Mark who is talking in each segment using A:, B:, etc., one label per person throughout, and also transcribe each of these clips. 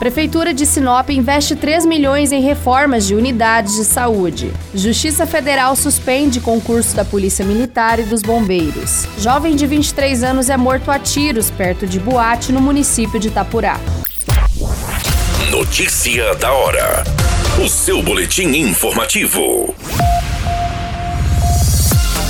A: Prefeitura de Sinop investe 3 milhões em reformas de unidades de saúde. Justiça Federal suspende concurso da Polícia Militar e dos Bombeiros. Jovem de 23 anos é morto a tiros perto de boate no município de Itapurá.
B: Notícia da hora. O seu boletim informativo.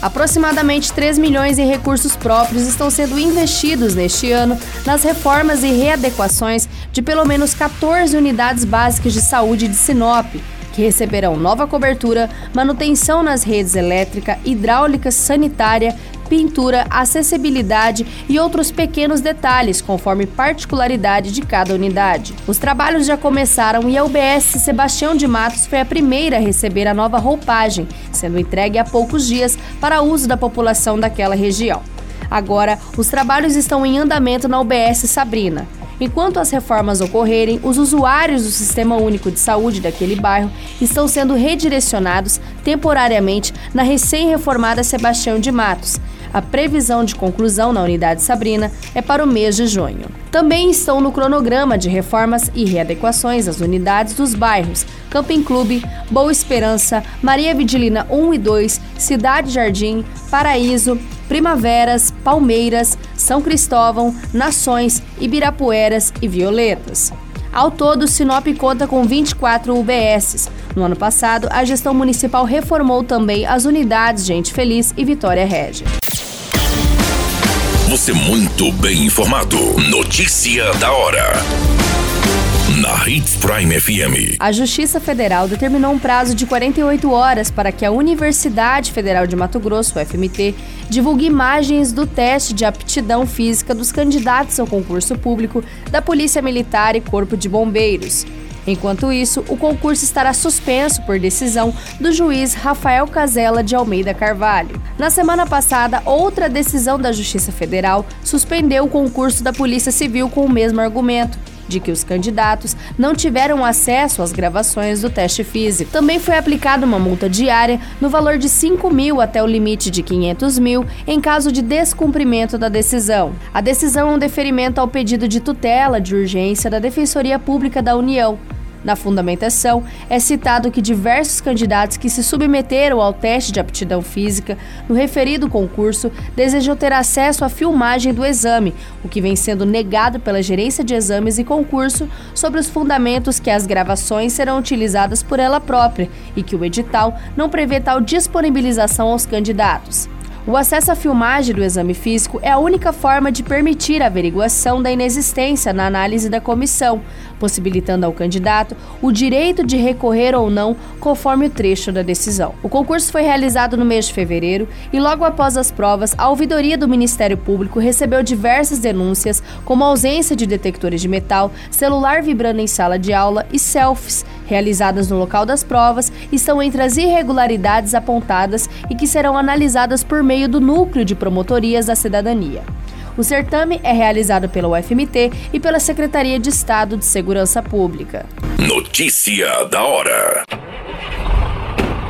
A: Aproximadamente 3 milhões em recursos próprios estão sendo investidos neste ano nas reformas e readequações de pelo menos 14 unidades básicas de saúde de Sinop, que receberão nova cobertura, manutenção nas redes elétrica, hidráulica, sanitária, pintura, acessibilidade e outros pequenos detalhes, conforme particularidade de cada unidade. Os trabalhos já começaram e a UBS Sebastião de Matos foi a primeira a receber a nova roupagem, sendo entregue há poucos dias para uso da população daquela região. Agora, os trabalhos estão em andamento na UBS Sabrina. Enquanto as reformas ocorrerem, os usuários do Sistema Único de Saúde daquele bairro estão sendo redirecionados temporariamente na recém-reformada Sebastião de Matos, a previsão de conclusão na unidade Sabrina é para o mês de junho. Também estão no cronograma de reformas e readequações as unidades dos bairros Camping Clube, Boa Esperança, Maria Vidilina 1 e 2, Cidade Jardim, Paraíso, Primaveras, Palmeiras, São Cristóvão, Nações, Ibirapueras e Violetas. Ao todo, Sinop conta com 24 UBSs. No ano passado, a gestão municipal reformou também as unidades Gente Feliz e Vitória Régia.
B: Você muito bem informado. Notícia da hora. Hits Prime FM.
A: A Justiça Federal determinou um prazo de 48 horas para que a Universidade Federal de Mato Grosso, UFMT, divulgue imagens do teste de aptidão física dos candidatos ao concurso público da Polícia Militar e Corpo de Bombeiros. Enquanto isso, o concurso estará suspenso por decisão do juiz Rafael Casella de Almeida Carvalho. Na semana passada, outra decisão da Justiça Federal suspendeu o concurso da Polícia Civil com o mesmo argumento de que os candidatos não tiveram acesso às gravações do teste físico. Também foi aplicada uma multa diária no valor de 5 mil até o limite de 500 mil em caso de descumprimento da decisão. A decisão é um deferimento ao pedido de tutela de urgência da Defensoria Pública da União. Na fundamentação, é citado que diversos candidatos que se submeteram ao teste de aptidão física no referido concurso desejam ter acesso à filmagem do exame, o que vem sendo negado pela Gerência de Exames e Concurso sobre os fundamentos que as gravações serão utilizadas por ela própria e que o edital não prevê tal disponibilização aos candidatos. O acesso à filmagem do exame físico é a única forma de permitir a averiguação da inexistência na análise da comissão, possibilitando ao candidato o direito de recorrer ou não conforme o trecho da decisão. O concurso foi realizado no mês de fevereiro e logo após as provas, a ouvidoria do Ministério Público recebeu diversas denúncias, como ausência de detectores de metal, celular vibrando em sala de aula e selfies realizadas no local das provas estão entre as irregularidades apontadas e que serão analisadas por meio do Núcleo de Promotorias da Cidadania. O certame é realizado pela UFMT e pela Secretaria de Estado de Segurança Pública.
B: Notícia da hora.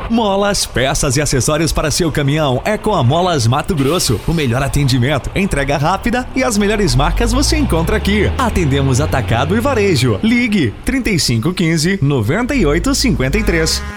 C: Molas, peças e acessórios para seu caminhão é com a Molas Mato Grosso. O melhor atendimento, entrega rápida e as melhores marcas você encontra aqui. Atendemos atacado e varejo. Ligue 3515 9853.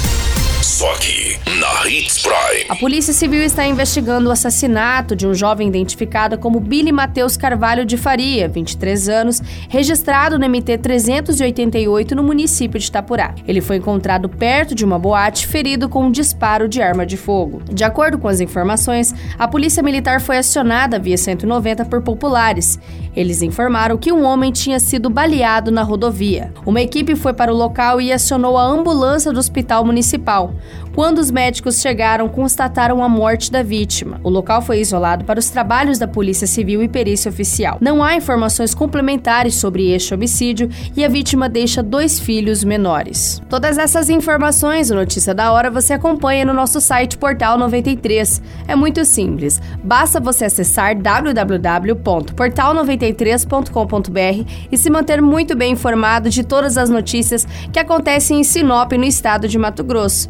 B: Só aqui, na Hits Prime.
A: A Polícia Civil está investigando o assassinato de um jovem identificado como Billy Mateus Carvalho de Faria, 23 anos, registrado no MT 388 no município de Itapurá. Ele foi encontrado perto de uma boate, ferido com um disparo de arma de fogo. De acordo com as informações, a Polícia Militar foi acionada via 190 por populares. Eles informaram que um homem tinha sido baleado na rodovia. Uma equipe foi para o local e acionou a ambulância do Hospital Municipal. Quando os médicos chegaram, constataram a morte da vítima. O local foi isolado para os trabalhos da Polícia Civil e perícia oficial. Não há informações complementares sobre este homicídio e a vítima deixa dois filhos menores. Todas essas informações, o Notícia da Hora, você acompanha no nosso site Portal 93. É muito simples. Basta você acessar www.portal93.com.br e se manter muito bem informado de todas as notícias que acontecem em Sinop, no estado de Mato Grosso.